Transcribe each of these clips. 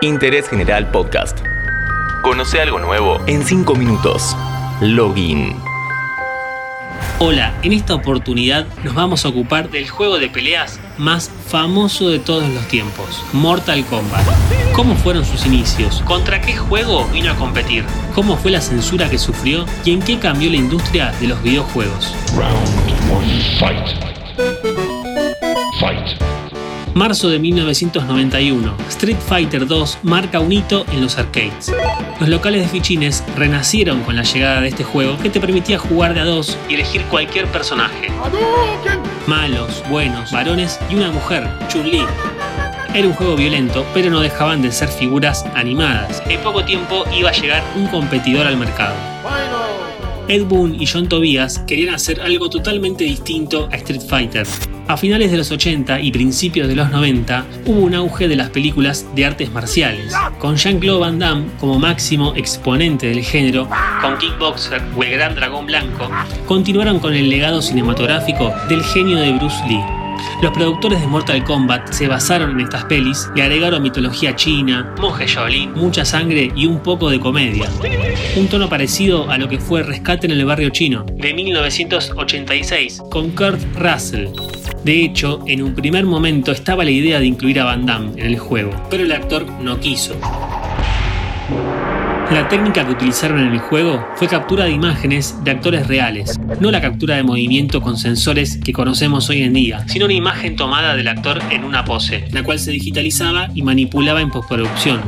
Interés General Podcast. Conoce algo nuevo en 5 minutos. Login. Hola, en esta oportunidad nos vamos a ocupar del juego de peleas más famoso de todos los tiempos, Mortal Kombat. ¿Cómo fueron sus inicios? ¿Contra qué juego vino a competir? ¿Cómo fue la censura que sufrió? ¿Y en qué cambió la industria de los videojuegos? Marzo de 1991, Street Fighter 2 marca un hito en los arcades. Los locales de fichines renacieron con la llegada de este juego que te permitía jugar de a dos y elegir cualquier personaje. Malos, buenos, varones y una mujer, Chun-Li. Era un juego violento, pero no dejaban de ser figuras animadas. En poco tiempo iba a llegar un competidor al mercado. Ed Boon y John Tobias querían hacer algo totalmente distinto a Street Fighter. A finales de los 80 y principios de los 90 hubo un auge de las películas de artes marciales, con Jean-Claude Van Damme como máximo exponente del género, con Kickboxer o el Gran Dragón Blanco, continuaron con el legado cinematográfico del genio de Bruce Lee. Los productores de Mortal Kombat se basaron en estas pelis y agregaron mitología china, monje Shaolin, mucha sangre y un poco de comedia. Un tono parecido a lo que fue Rescate en el barrio chino, de 1986, con Kurt Russell. De hecho, en un primer momento estaba la idea de incluir a Van Damme en el juego, pero el actor no quiso. La técnica que utilizaron en el juego fue captura de imágenes de actores reales, no la captura de movimiento con sensores que conocemos hoy en día, sino una imagen tomada del actor en una pose, la cual se digitalizaba y manipulaba en postproducción.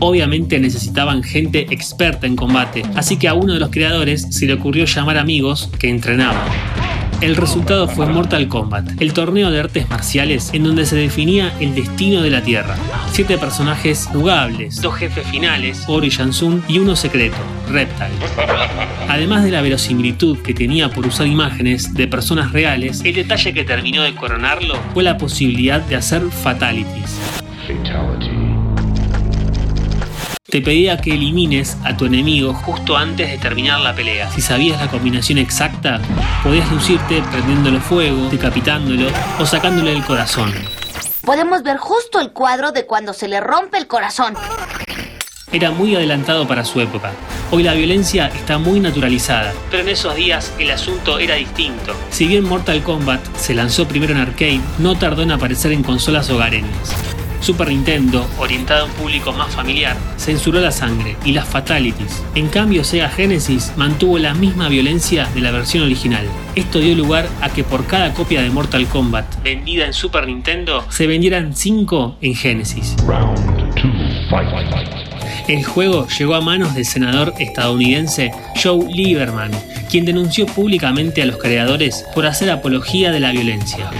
Obviamente necesitaban gente experta en combate, así que a uno de los creadores se le ocurrió llamar amigos que entrenaban. El resultado fue Mortal Kombat, el torneo de artes marciales en donde se definía el destino de la Tierra. Siete personajes jugables, dos jefes finales, Oro y y uno secreto, Reptile. Además de la verosimilitud que tenía por usar imágenes de personas reales, el detalle que terminó de coronarlo fue la posibilidad de hacer fatalities. Te pedía que elimines a tu enemigo justo antes de terminar la pelea. Si sabías la combinación exacta, podías lucirte prendiéndolo fuego, decapitándolo o sacándole el corazón. Podemos ver justo el cuadro de cuando se le rompe el corazón. Era muy adelantado para su época. Hoy la violencia está muy naturalizada, pero en esos días el asunto era distinto. Si bien Mortal Kombat se lanzó primero en arcade, no tardó en aparecer en consolas hogareñas. Super Nintendo, orientado a un público más familiar, censuró la sangre y las fatalities. En cambio, Sega Genesis mantuvo la misma violencia de la versión original. Esto dio lugar a que por cada copia de Mortal Kombat vendida en Super Nintendo se vendieran 5 en Genesis. El juego llegó a manos del senador estadounidense Joe Lieberman, quien denunció públicamente a los creadores por hacer apología de la violencia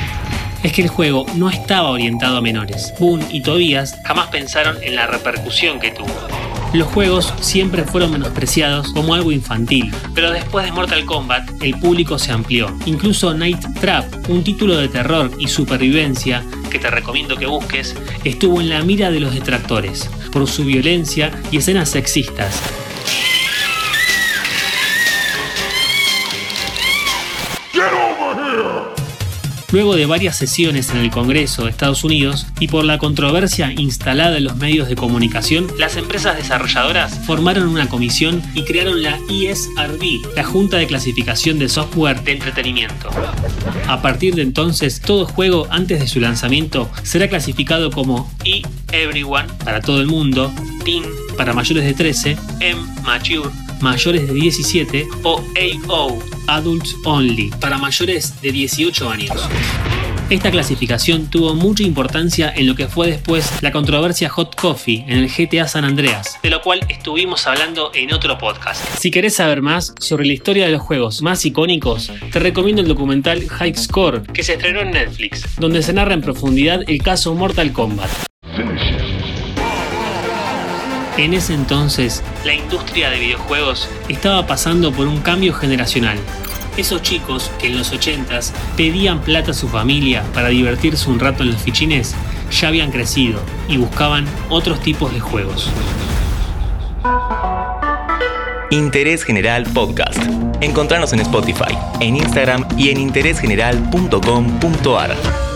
es que el juego no estaba orientado a menores. Boone y Tobias jamás pensaron en la repercusión que tuvo. Los juegos siempre fueron menospreciados como algo infantil, pero después de Mortal Kombat el público se amplió. Incluso Night Trap, un título de terror y supervivencia que te recomiendo que busques, estuvo en la mira de los detractores por su violencia y escenas sexistas. Luego de varias sesiones en el Congreso de Estados Unidos y por la controversia instalada en los medios de comunicación, las empresas desarrolladoras formaron una comisión y crearon la ESRB, la Junta de Clasificación de Software de Entretenimiento. A partir de entonces, todo juego antes de su lanzamiento será clasificado como E Everyone para todo el mundo, Teen para mayores de 13, M Mature mayores de 17 o AO, Adults Only, para mayores de 18 años. Esta clasificación tuvo mucha importancia en lo que fue después la controversia Hot Coffee en el GTA San Andreas, de lo cual estuvimos hablando en otro podcast. Si querés saber más sobre la historia de los juegos más icónicos, te recomiendo el documental High Score, que se estrenó en Netflix, donde se narra en profundidad el caso Mortal Kombat. En ese entonces, la industria de videojuegos estaba pasando por un cambio generacional. Esos chicos que en los 80s pedían plata a su familia para divertirse un rato en los fichines, ya habían crecido y buscaban otros tipos de juegos. Interés General Podcast. Encontrarnos en Spotify, en Instagram y en interésgeneral.com.ar.